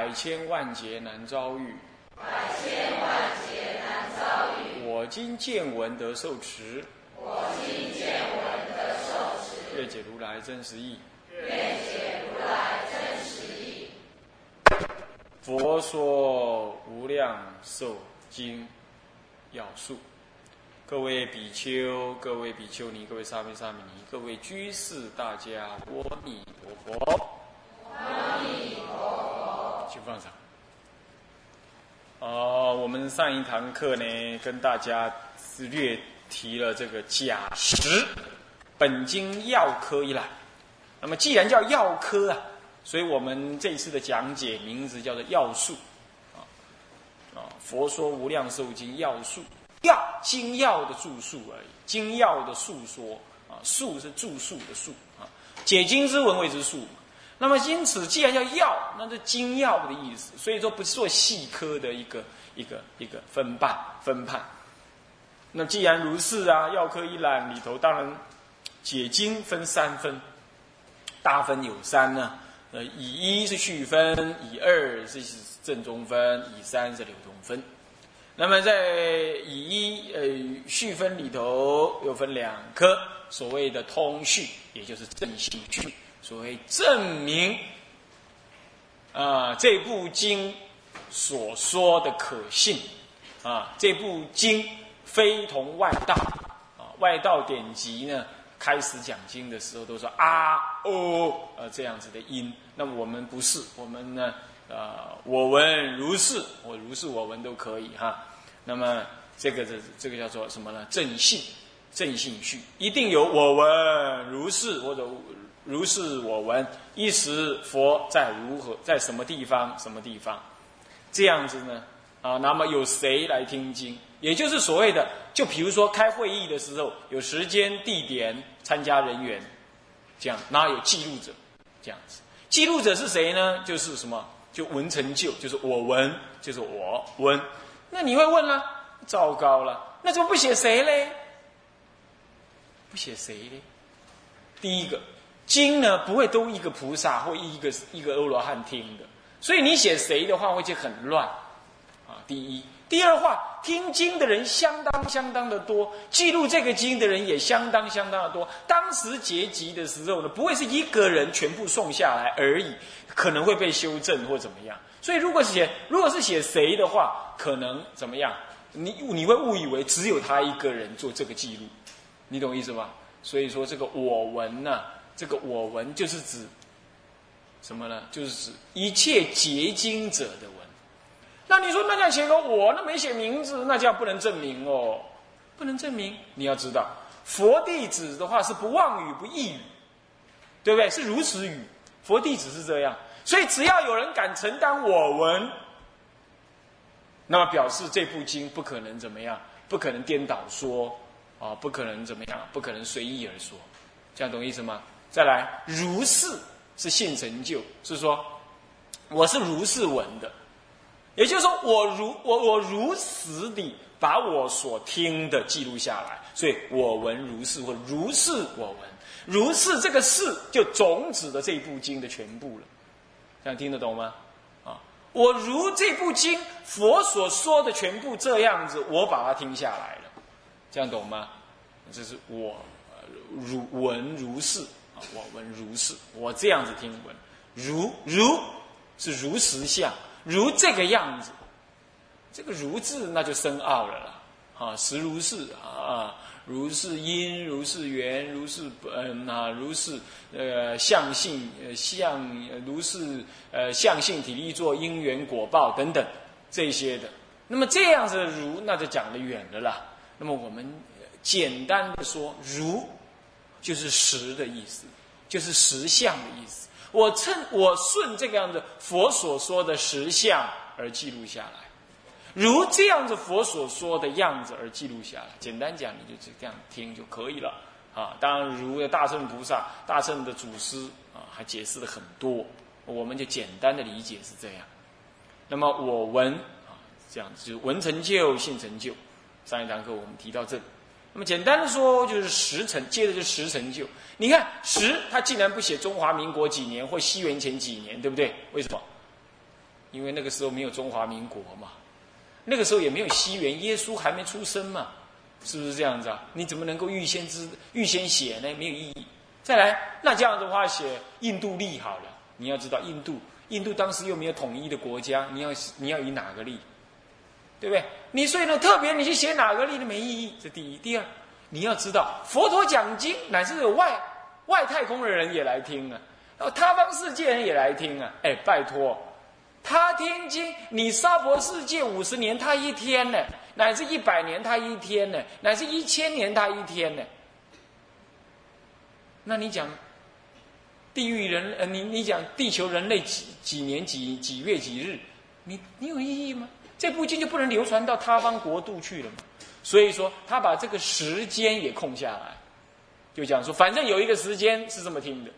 百千万劫难遭遇。百千万劫难遭遇。我今见闻得受持。我今见闻得受持。愿解如来真实义。愿解如来真实义。佛说无量寿经要素。各位比丘、各位比丘尼、各位沙弥沙弥尼、各位居士，大家阿弥陀佛。请放上。哦，我们上一堂课呢，跟大家是略提了这个假实本经药科一览。那么既然叫药科啊，所以我们这次的讲解名字叫做药术啊啊，佛说无量寿经药术，药经药的著述而已，经药的述说啊，述是著述的述啊，解经之文谓之述。那么因此，既然叫药，那是精药的意思，所以说不是做细科的一个一个一个分判分判。那既然如是啊，药科一览里头当然解经分三分，大分有三呢。呃，以一是序分，以二是正中分，以三是流通分。那么在以一呃序分里头又分两科，所谓的通序，也就是正性序。所谓证明啊，这部经所说的可信啊，这部经非同外道啊。外道典籍呢，开始讲经的时候都说啊哦呃这样子的音，那我们不是，我们呢啊，我闻如是，我如是我闻都可以哈。那么这个这这个叫做什么呢？正信正信序，一定有我闻如是或者。如是我闻，一时佛在如何，在什么地方？什么地方？这样子呢？啊，那么有谁来听经？也就是所谓的，就比如说开会议的时候，有时间、地点、参加人员，这样，然后有记录者，这样子。记录者是谁呢？就是什么？就闻成就，就是我闻，就是我闻。那你会问了，糟糕了，那怎么不写谁嘞？不写谁嘞？第一个。经呢不会都一个菩萨或一个一个欧罗汉听的，所以你写谁的话会就很乱，啊，第一，第二话听经的人相当相当的多，记录这个经的人也相当相当的多。当时结集的时候呢，不会是一个人全部送下来而已，可能会被修正或怎么样。所以如果写如果是写谁的话，可能怎么样？你你会误以为只有他一个人做这个记录，你懂意思吧？所以说这个我闻呢。这个我闻就是指什么呢？就是指一切结晶者的闻。那你说那这样写个我，那没写名字，那这样不能证明哦，不能证明。你要知道，佛弟子的话是不妄语不异语，对不对？是如实语。佛弟子是这样，所以只要有人敢承担我闻，那么表示这部经不可能怎么样，不可能颠倒说啊，不可能怎么样，不可能随意而说。这样懂意思吗？再来，如是是性成就，是说我是如是闻的，也就是说我如我我如实地把我所听的记录下来，所以我闻如是或如是我闻，如是这个是就总指的这部经的全部了，这样听得懂吗？啊，我如这部经佛所说的全部这样子，我把它听下来了，这样懂吗？这是我如闻如是。我闻如是，我这样子听闻，如如是如实相，如这个样子，这个如字那就深奥了啦。啊，实如是啊，如是因，如是缘，如是嗯啊，如是呃相性呃相，如是呃相性体力作因缘果报等等这些的。那么这样子的如，那就讲的远了啦。那么我们简单的说，如。就是实的意思，就是实相的意思。我趁我顺这个样子佛所说的实相而记录下来，如这样子佛所说的样子而记录下来。简单讲，你就这样听就可以了啊。当然，如大圣菩萨、大圣的祖师啊，还解释了很多，我们就简单的理解是这样。那么我闻啊，这样子就闻成就，信成就。上一堂课我们提到这里。那么简单的说，就是十成，接着就十成就。你看十，他竟然不写中华民国几年或西元前几年，对不对？为什么？因为那个时候没有中华民国嘛，那个时候也没有西元，耶稣还没出生嘛，是不是这样子啊？你怎么能够预先知、预先写呢？没有意义。再来，那这样的话写印度历好了。你要知道，印度，印度当时又没有统一的国家，你要你要以哪个历？对不对？你所以呢，特别你去写哪个例都没意义。这第一，第二，你要知道，佛陀讲经，乃至有外外太空的人也来听啊，他方世界人也来听啊。哎，拜托，他听经，你娑婆世界五十年他一天呢，乃至一百年他一天呢，乃至一千年他一天呢。那你讲地狱人呃，你你讲地球人类几几年几几月几日，你你有意义吗？这部经就不能流传到他方国度去了嘛？所以说，他把这个时间也空下来，就讲说，反正有一个时间是这么听的，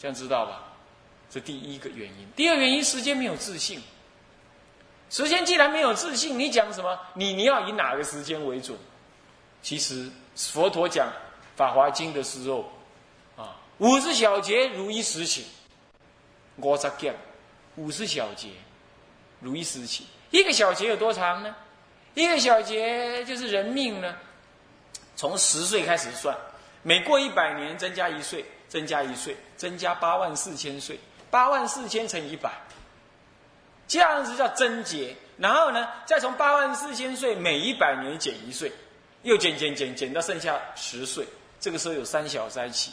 这样知道吧？这第一个原因。第二原因，时间没有自信。时间既然没有自信，你讲什么？你你要以哪个时间为准？其实佛陀讲《法华经》的时候，啊，五十小节如一时起，我十讲五十小节如一时起。一个小节有多长呢？一个小节就是人命呢，从十岁开始算，每过一百年增加一岁，增加一岁，增加八万四千岁，八万四千乘一百，这样子叫增节。然后呢，再从八万四千岁每一百年减一岁，又减减减减到剩下十岁，这个时候有三小灾起。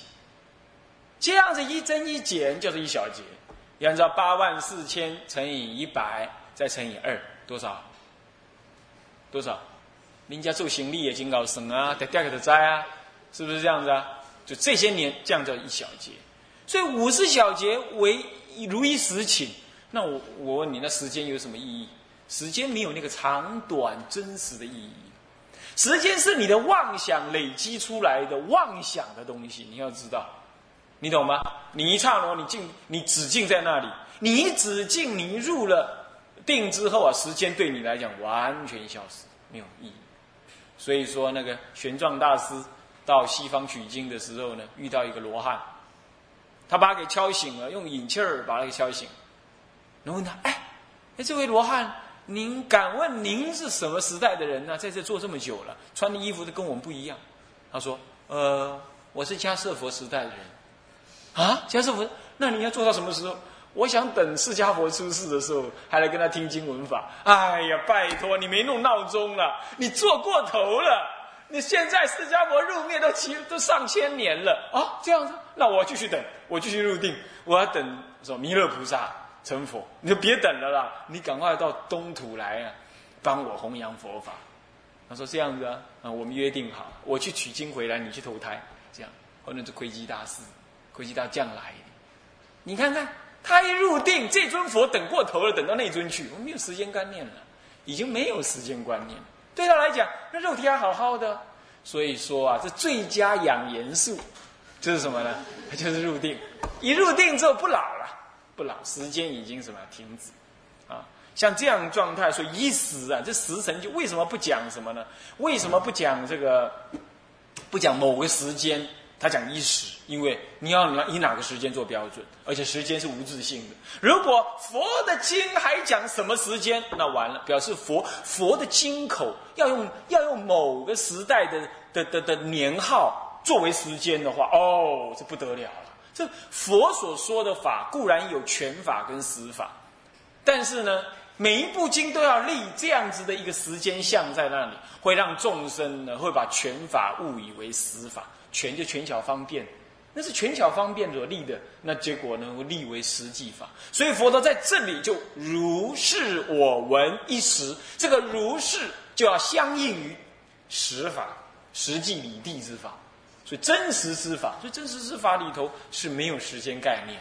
这样子一增一减就是一小节，按照八万四千乘以一百。再乘以二，多少？多少？人家做行李也经高升啊，得第二个的灾啊，是不是这样子啊？就这些年降叫一小节，所以五十小节为如一时寝。那我我问你，那时间有什么意义？时间没有那个长短真实的意义。时间是你的妄想累积出来的妄想的东西，你要知道，你懂吗？你一刹那，你静，你只静在那里，你只静，你入了。定之后啊，时间对你来讲完全消失，没有意义。所以说，那个玄奘大师到西方取经的时候呢，遇到一个罗汉，他把他给敲醒了，用引气儿把他给敲醒。然后问他：“哎，哎，这位罗汉，您敢问您是什么时代的人呢？在这坐这么久了，穿的衣服都跟我们不一样。”他说：“呃，我是迦舍佛时代的人。”啊，迦舍佛，那你要做到什么时候？我想等释迦佛出世的时候，还来跟他听经闻法。哎呀，拜托你没弄闹钟了，你做过头了。你现在释迦佛入灭都七都上千年了啊，这样子，那我继续等，我继续入定，我要等说弥勒菩萨成佛。你就别等了啦，你赶快到东土来啊，帮我弘扬佛法。他说这样子啊，啊，我们约定好，我去取经回来，你去投胎，这样。后来是窥基大师，窥基大将来，你看看。他一入定，这尊佛等过头了，等到那尊去，我没有时间观念了，已经没有时间观念。对他来讲，那肉体还好好的，所以说啊，这最佳养颜术，就是什么呢？就是入定，一入定之后不老了，不老，时间已经什么停止啊？像这样状态，所以一时啊，这时辰就为什么不讲什么呢？为什么不讲这个？不讲某个时间？他讲一时，因为你要拿以哪个时间做标准，而且时间是无自性的。如果佛的经还讲什么时间，那完了，表示佛佛的经口要用要用某个时代的的的的年号作为时间的话，哦，这不得了了。这佛所说的法固然有权法跟实法，但是呢，每一部经都要立这样子的一个时间像在那里，会让众生呢会把权法误以为实法。权就权巧方便，那是权巧方便所立的，那结果呢立为实际法。所以佛陀在这里就如是我闻一时，这个如是就要相应于实法、实际理地之法。所以真实之法，所以真实之法里头是没有时间概念。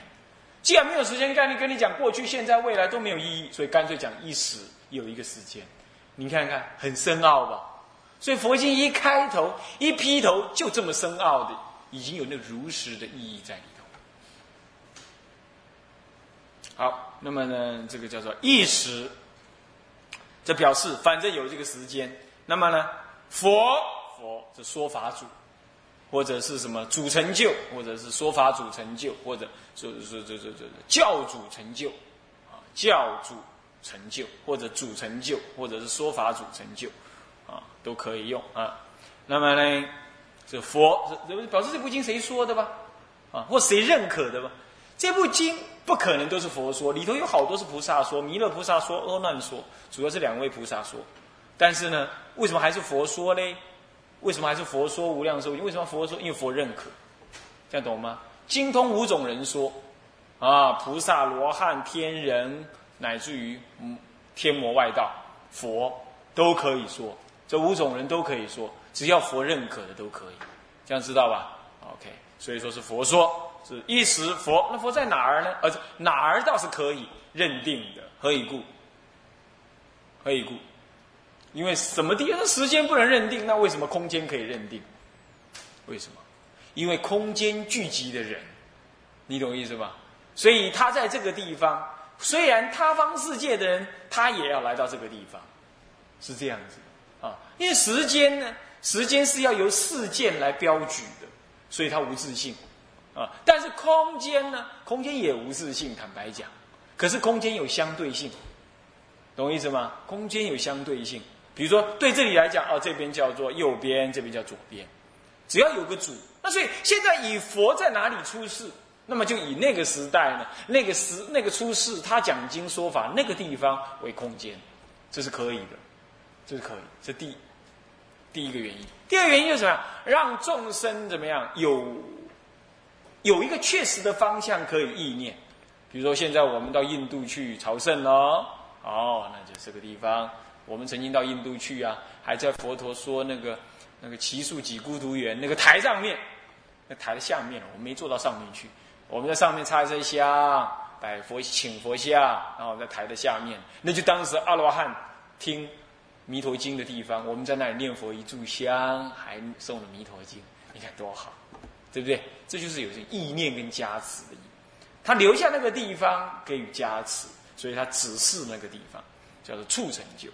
既然没有时间概念，跟你讲过去、现在、未来都没有意义，所以干脆讲一时有一个时间。你看看，很深奥吧？所以佛经一开头一劈头就这么深奥的，已经有那如实的意义在里头。好，那么呢，这个叫做意识，这表示反正有这个时间。那么呢，佛佛这说法主，或者是什么主成就，或者是说法主成就，或者说说说说说教主成就啊，教主成就，或者主成就，或者是说法主成就。都可以用啊。那么呢，这佛表示这部经谁说的吧？啊，或谁认可的吧？这部经不可能都是佛说，里头有好多是菩萨说，弥勒菩萨说，阿难说，主要是两位菩萨说。但是呢，为什么还是佛说呢？为什么还是佛说无量寿经？为什么佛说？因为佛认可，这样懂吗？精通五种人说，啊，菩萨、罗汉、天人，乃至于嗯天魔外道，佛都可以说。这五种人都可以说，只要佛认可的都可以，这样知道吧？OK，所以说是佛说，是一时佛。那佛在哪儿呢？而哪儿倒是可以认定的。何以故？何以故？因为什么地方时间不能认定，那为什么空间可以认定？为什么？因为空间聚集的人，你懂意思吧？所以他在这个地方，虽然他方世界的人，他也要来到这个地方，是这样子。啊，因为时间呢，时间是要由事件来标举的，所以它无自性，啊，但是空间呢，空间也无自性，坦白讲，可是空间有相对性，懂我意思吗？空间有相对性，比如说对这里来讲，哦，这边叫做右边，这边叫左边，只要有个主，那所以现在以佛在哪里出世，那么就以那个时代呢，那个时那个出世，他讲经说法那个地方为空间，这是可以的。这是可以，这第第一个原因。第二个原因就是什么？让众生怎么样有有一个确实的方向可以意念。比如说，现在我们到印度去朝圣喽，哦，那就这个地方。我们曾经到印度去啊，还在佛陀说那个那个奇树几孤独园那个台上面，那台的下面我们没坐到上面去。我们在上面插一香，摆佛请佛像，然后在台的下面，那就当时阿罗汉听。弥陀经的地方，我们在那里念佛一炷香，还送了弥陀经，你看多好，对不对？这就是有些意念跟加持的意。他留下那个地方给予加持，所以他指示那个地方叫做处成就。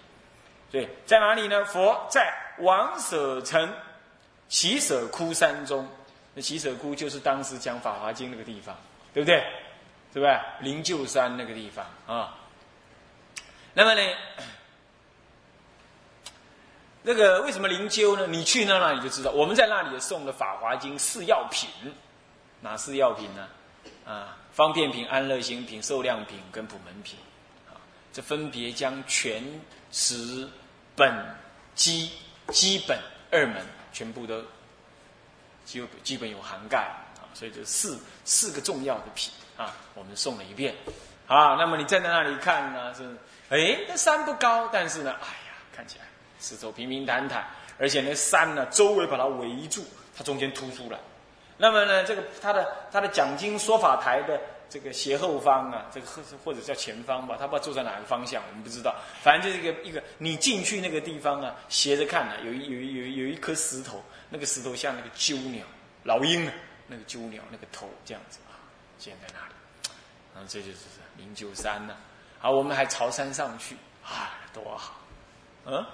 对，在哪里呢？佛在王舍城奇舍窟山中，那奇舍窟就是当时讲法华经那个地方，对不对？对不对？灵鹫山那个地方啊。那么呢？那个为什么灵鹫呢？你去那那你就知道，我们在那里送的《法华经》四药品，哪四药品呢？啊，方便品、安乐行品、受量品跟普门品，啊，这分别将全、十、本、基、基本二门全部都基基本有涵盖啊，所以这四四个重要的品啊，我们送了一遍啊。那么你站在那里看呢，是哎，那山不高，但是呢，哎呀，看起来。四周平平坦坦，而且那山呢，周围把它围住，它中间突出来。那么呢，这个它的它的讲经说法台的这个斜后方啊，这个或或者叫前方吧，它不知道坐在哪个方向，我们不知道。反正就是一个一个，你进去那个地方啊，斜着看呢，有一有一有一有一颗石头，那个石头像那个鸠鸟、老鹰啊，那个鸠鸟那个头这样子啊，建在那里。然后这就是灵鹫山呢。好，我们还朝山上去啊，多好，嗯。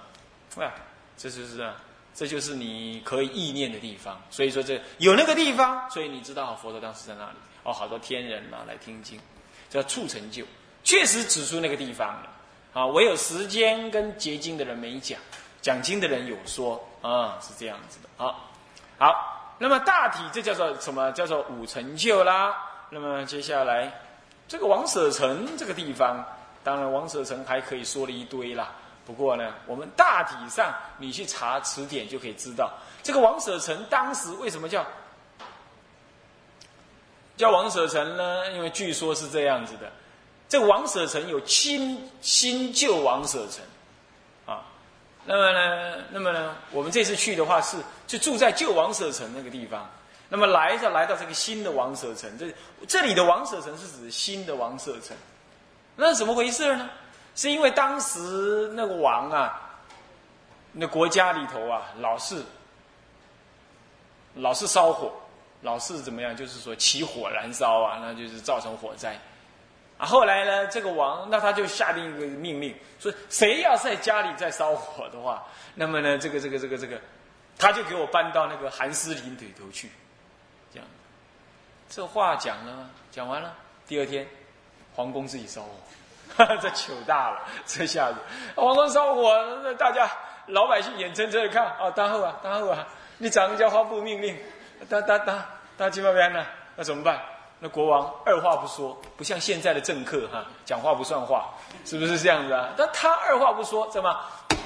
啊，这就是啊，这就是你可以意念的地方。所以说，这有那个地方，所以你知道佛陀当时在那里。哦，好多天人啊来听经，叫促成就，确实指出那个地方了。啊，唯有时间跟结经的人没讲，讲经的人有说啊，是这样子的。好，好，那么大体这叫做什么？叫做五成就啦。那么接下来这个王舍城这个地方，当然王舍城还可以说了一堆啦。不过呢，我们大体上你去查词典就可以知道，这个王舍城当时为什么叫叫王舍城呢？因为据说是这样子的，这个王舍城有新新旧王舍城啊。那么呢，那么呢，我们这次去的话是就住在旧王舍城那个地方。那么来着来到这个新的王舍城，这这里的王舍城是指新的王舍城，那怎么回事呢？是因为当时那个王啊，那国家里头啊，老是老是烧火，老是怎么样？就是说起火燃烧啊，那就是造成火灾。啊，后来呢，这个王那他就下定一个命令，说谁要在家里再烧火的话，那么呢，这个这个这个这个，他就给我搬到那个寒湿林里头去。这样，这话讲了，讲完了，第二天，皇宫自己烧火，这糗大了，这下子皇宫烧火，那大家老百姓眼睁睁的看啊，当后啊，当后啊，你长交发布命令，当当当当金毛边呢，那怎么办？那国王二话不说，不像现在的政客哈，讲话不算话，是不是这样子啊？那他二话不说，怎么？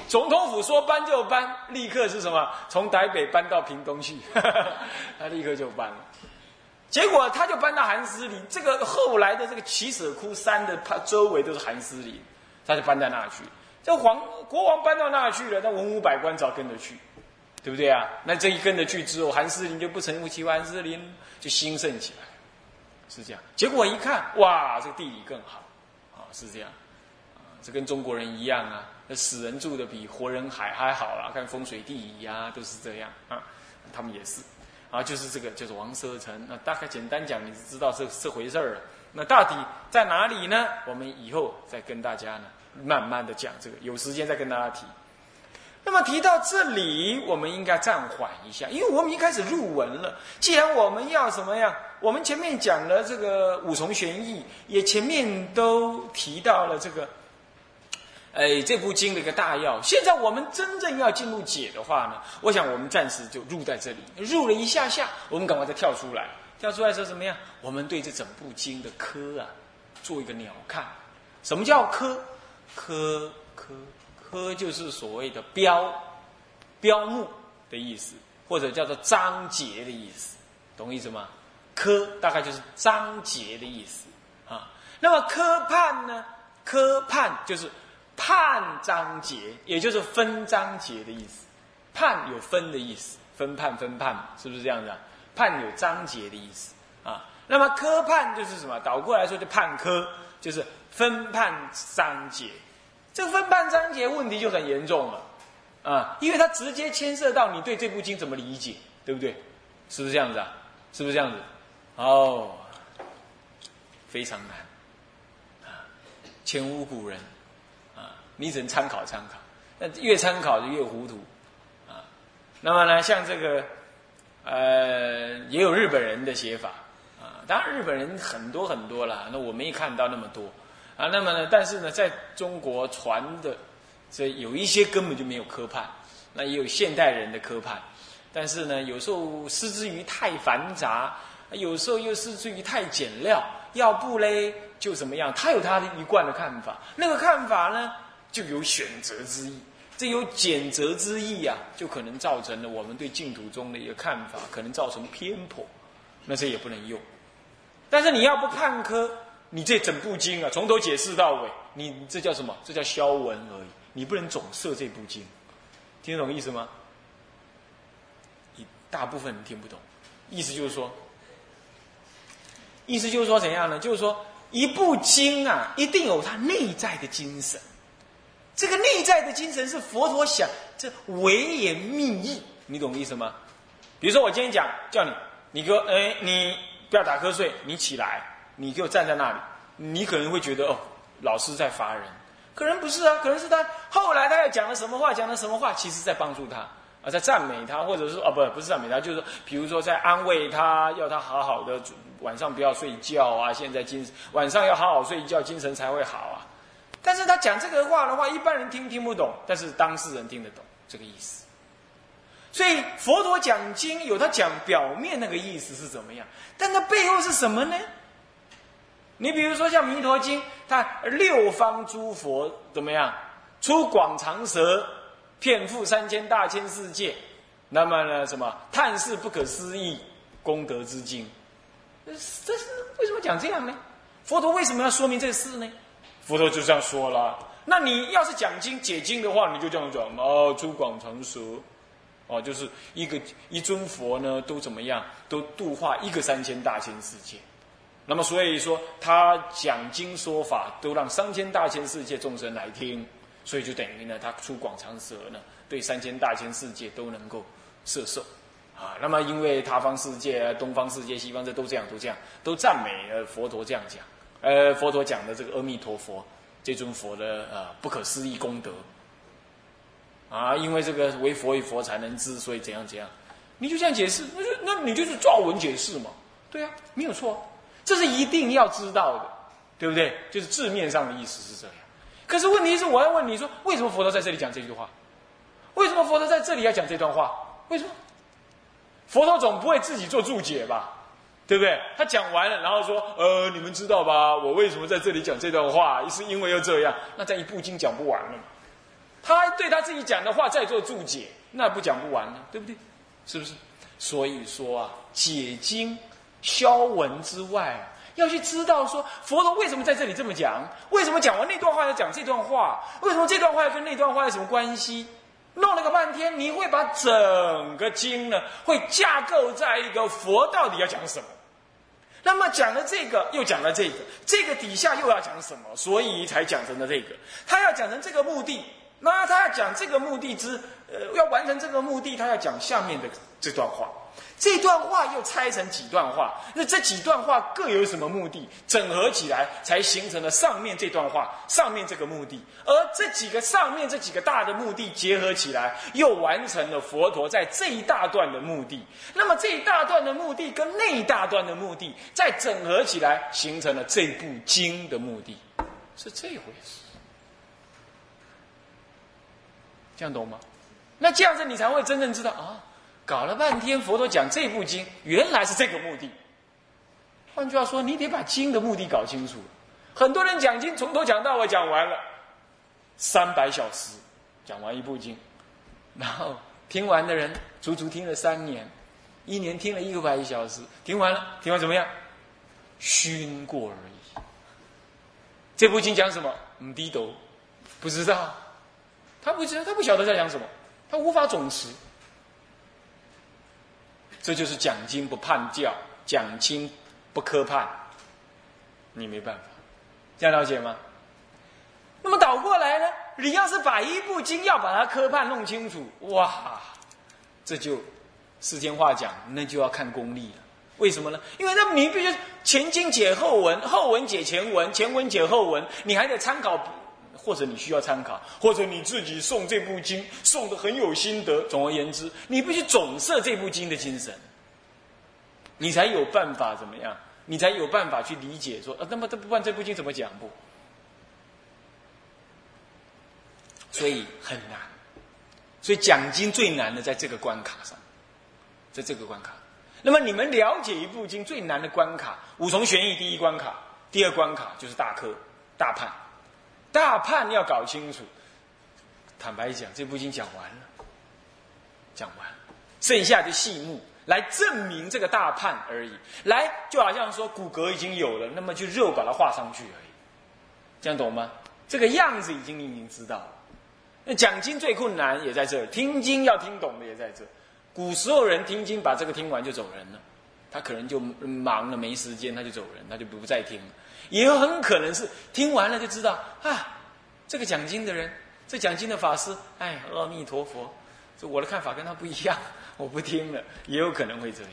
总统府说搬就搬，立刻是什么？从台北搬到屏东去，他立刻就搬了。结果他就搬到寒湿林，这个后来的这个奇舍窟山的它周围都是寒湿林，他就搬到那去。这皇国王搬到那去了，那文武百官早跟着去，对不对啊？那这一跟着去之后，寒湿林就不成为奇寒湿林，就兴盛起来。是这样，结果一看，哇，这个地理更好，啊，是这样，啊，这跟中国人一样啊，那死人住的比活人还还好啦，看风水地理呀，都是这样啊，他们也是，啊，就是这个就是王舍城，那大概简单讲，你就知道这这回事儿了。那到底在哪里呢？我们以后再跟大家呢，慢慢的讲这个，有时间再跟大家提。那么提到这里，我们应该暂缓一下，因为我们一开始入文了。既然我们要什么呀，我们前面讲了这个五重玄义，也前面都提到了这个，哎，这部经的一个大要。现在我们真正要进入解的话呢，我想我们暂时就入在这里，入了一下下，我们赶快再跳出来，跳出来说怎么样？我们对这整部经的科啊，做一个鸟看。什么叫科？科科。科就是所谓的标标目的意思，或者叫做章节的意思，懂意思吗？科大概就是章节的意思啊。那么科判呢？科判就是判章节，也就是分章节的意思。判有分的意思，分判分判，是不是这样子？判有章节的意思啊。那么科判就是什么？倒过来说就判科，就是分判章节。这分判章节问题就很严重了，啊，因为它直接牵涉到你对这部经怎么理解，对不对？是不是这样子啊？是不是这样子？哦，非常难，啊，前无古人，你只能参考参考，那越参考就越糊涂，啊，那么呢，像这个，呃，也有日本人的写法，啊，当然日本人很多很多了，那我没看到那么多。啊，那么呢？但是呢，在中国传的，这有一些根本就没有科判，那也有现代人的科判，但是呢，有时候失之于太繁杂，有时候又失之于太简料，要不嘞就怎么样？他有他的一贯的看法，那个看法呢就有选择之意，这有拣择之意啊，就可能造成了我们对净土中的一个看法，可能造成偏颇，那这也不能用。但是你要不看科。你这整部经啊，从头解释到尾，你这叫什么？这叫消文而已。你不能总摄这部经，听得懂意思吗？你大部分人听不懂，意思就是说，意思就是说怎样呢？就是说，一部经啊，一定有它内在的精神。这个内在的精神是佛陀想这唯言密意，你懂意思吗？比如说，我今天讲叫你，你给我，哎，你不要打瞌睡，你起来。你就站在那里，你可能会觉得哦，老师在罚人，可能不是啊，可能是他后来他要讲了什么话，讲了什么话，其实在帮助他啊，在赞美他，或者是哦，不，不是赞美他，就是说，比如说在安慰他，要他好好的晚上不要睡觉啊，现在精神晚上要好好睡觉，精神才会好啊。但是他讲这个话的话，一般人听听不懂，但是当事人听得懂这个意思。所以佛陀讲经有他讲表面那个意思是怎么样，但他背后是什么呢？你比如说像《弥陀经》，他六方诸佛怎么样？出广长舌，遍覆三千大千世界。那么呢，什么叹世不可思议功德之经？这是为什么讲这样呢？佛陀为什么要说明这事呢？佛陀就这样说了。那你要是讲经解经的话，你就这样讲哦，出广长舌，哦，就是一个一尊佛呢，都怎么样？都度化一个三千大千世界。那么所以说，他讲经说法都让三千大千世界众生来听，所以就等于呢，他出广长舌呢，对三千大千世界都能够摄受。啊，那么因为他方世界、东方世界、西方这都这样，都这样，都赞美呃佛陀这样讲，呃，佛陀讲的这个阿弥陀佛这尊佛的呃不可思议功德。啊，因为这个为佛与佛才能知，所以怎样怎样，你就这样解释，那就那你就是照文解释嘛，对啊，没有错，这是一定要知道的，对不对？就是字面上的意思是这样。可是问题是，我要问你说，为什么佛陀在这里讲这句话？为什么佛陀在这里要讲这段话？为什么？佛陀总不会自己做注解吧？对不对？他讲完了，然后说：“呃，你们知道吧？我为什么在这里讲这段话？是因为要这样。”那在一部经讲不完了。他对他自己讲的话再做注解，那不讲不完了，对不对？是不是？所以说啊，解经消文之外，要去知道说佛陀为什么在这里这么讲，为什么讲完那段话要讲这段话，为什么这段话要跟那段话有什么关系？弄了个半天，你会把整个经呢，会架构在一个佛到底要讲什么？那么讲了这个，又讲了这个，这个底下又要讲什么？所以才讲成了这个。他要讲成这个目的。那他要讲这个目的之，呃，要完成这个目的，他要讲下面的这段话。这段话又拆成几段话，那这几段话各有什么目的？整合起来才形成了上面这段话，上面这个目的。而这几个上面这几个大的目的结合起来，又完成了佛陀在这一大段的目的。那么这一大段的目的跟那一大段的目的再整合起来，形成了这部经的目的，是这回事。这样懂吗？那这样子你才会真正知道啊！搞了半天，佛陀讲这部经，原来是这个目的。换句话说，你得把经的目的搞清楚。很多人讲经，从头讲到尾讲完了，三百小时讲完一部经，然后听完的人足足听了三年，一年听了一个百小时，听完了，听完怎么样？熏过而已。这部经讲什么？唔低头，不知道。他不知道，他不晓得在讲什么，他无法总持。这就是讲经不判教，讲经不科判，你没办法，这样了解吗？那么倒过来呢？你要是把一部经要把它科判弄清楚，哇，这就世间话讲，那就要看功力了。为什么呢？因为那你必须前经解后文，后文解前文，前文解后文，你还得参考。或者你需要参考，或者你自己诵这部经诵的很有心得。总而言之，你必须总摄这部经的精神，你才有办法怎么样？你才有办法去理解说，呃，那么这不管这部经怎么讲不？所以很难。所以讲经最难的在这个关卡上，在这个关卡。那么你们了解一部经最难的关卡，五重玄义第一关卡，第二关卡就是大科大判。大判要搞清楚，坦白讲，这部经讲完了，讲完，剩下的细目来证明这个大判而已。来，就好像说骨骼已经有了，那么就肉把它画上去而已。这样懂吗？这个样子已经你已经知道了。那讲经最困难也在这儿，听经要听懂的也在这。古时候人听经，把这个听完就走人了，他可能就忙了没时间，他就走人，他就不再听了。也很可能是听完了就知道啊，这个讲经的人，这讲经的法师，哎，阿弥陀佛，这我的看法跟他不一样，我不听了，也有可能会这样。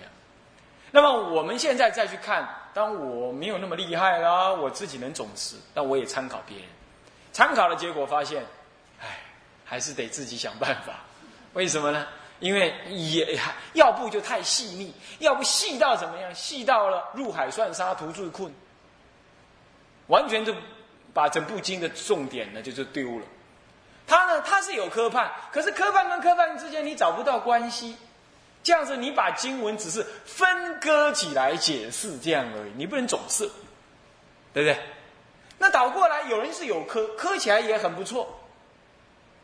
那么我们现在再去看，当我没有那么厉害啦，我自己能总持，但我也参考别人，参考的结果发现，哎，还是得自己想办法。为什么呢？因为也要不就太细腻，要不细到怎么样？细到了入海算沙，图最困。完全就把整部经的重点呢，就是丢了。他呢，他是有科判，可是科判跟科判之间你找不到关系。这样子，你把经文只是分割起来解释这样而已，你不能总是，对不对？那倒过来，有人是有科，科起来也很不错，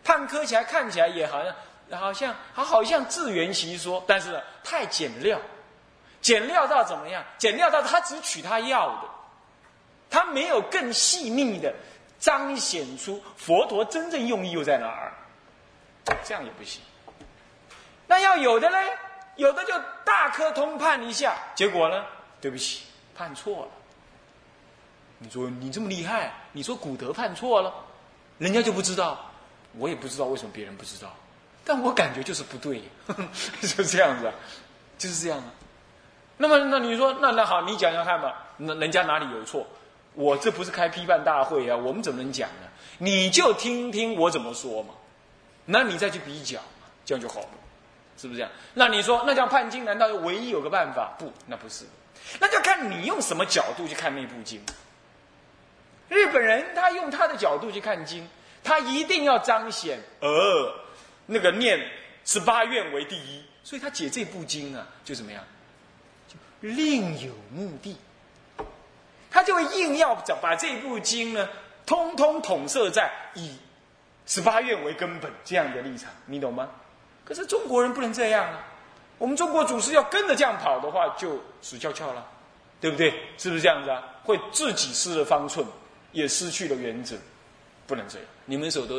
判科起来看起来也好像好像他好像自圆其说，但是太简料，简料到怎么样？简料到他只取他要的。他没有更细腻的彰显出佛陀真正用意又在哪儿，这样也不行。那要有的嘞，有的就大科通判一下，结果呢，对不起，判错了。你说你这么厉害，你说古德判错了，人家就不知道我也不知道为什么别人不知道，但我感觉就是不对，就这样子，就是这样啊。那么，那你说，那那好，你讲讲看吧，那人家哪里有错？我这不是开批判大会啊，我们怎么能讲呢？你就听听我怎么说嘛，那你再去比较，这样就好了，是不是这样？那你说，那这样判经难道唯一有个办法？不，那不是，那就看你用什么角度去看那部经。日本人他用他的角度去看经，他一定要彰显呃那个念十八愿为第一，所以他解这部经啊，就怎么样，就另有目的。他就会硬要把把这部经呢，通通统摄在以十八愿为根本这样的立场，你懂吗？可是中国人不能这样啊！我们中国祖师要跟着这样跑的话，就死翘翘了，对不对？是不是这样子啊？会自己失了方寸，也失去了原则，不能这样。你们手都。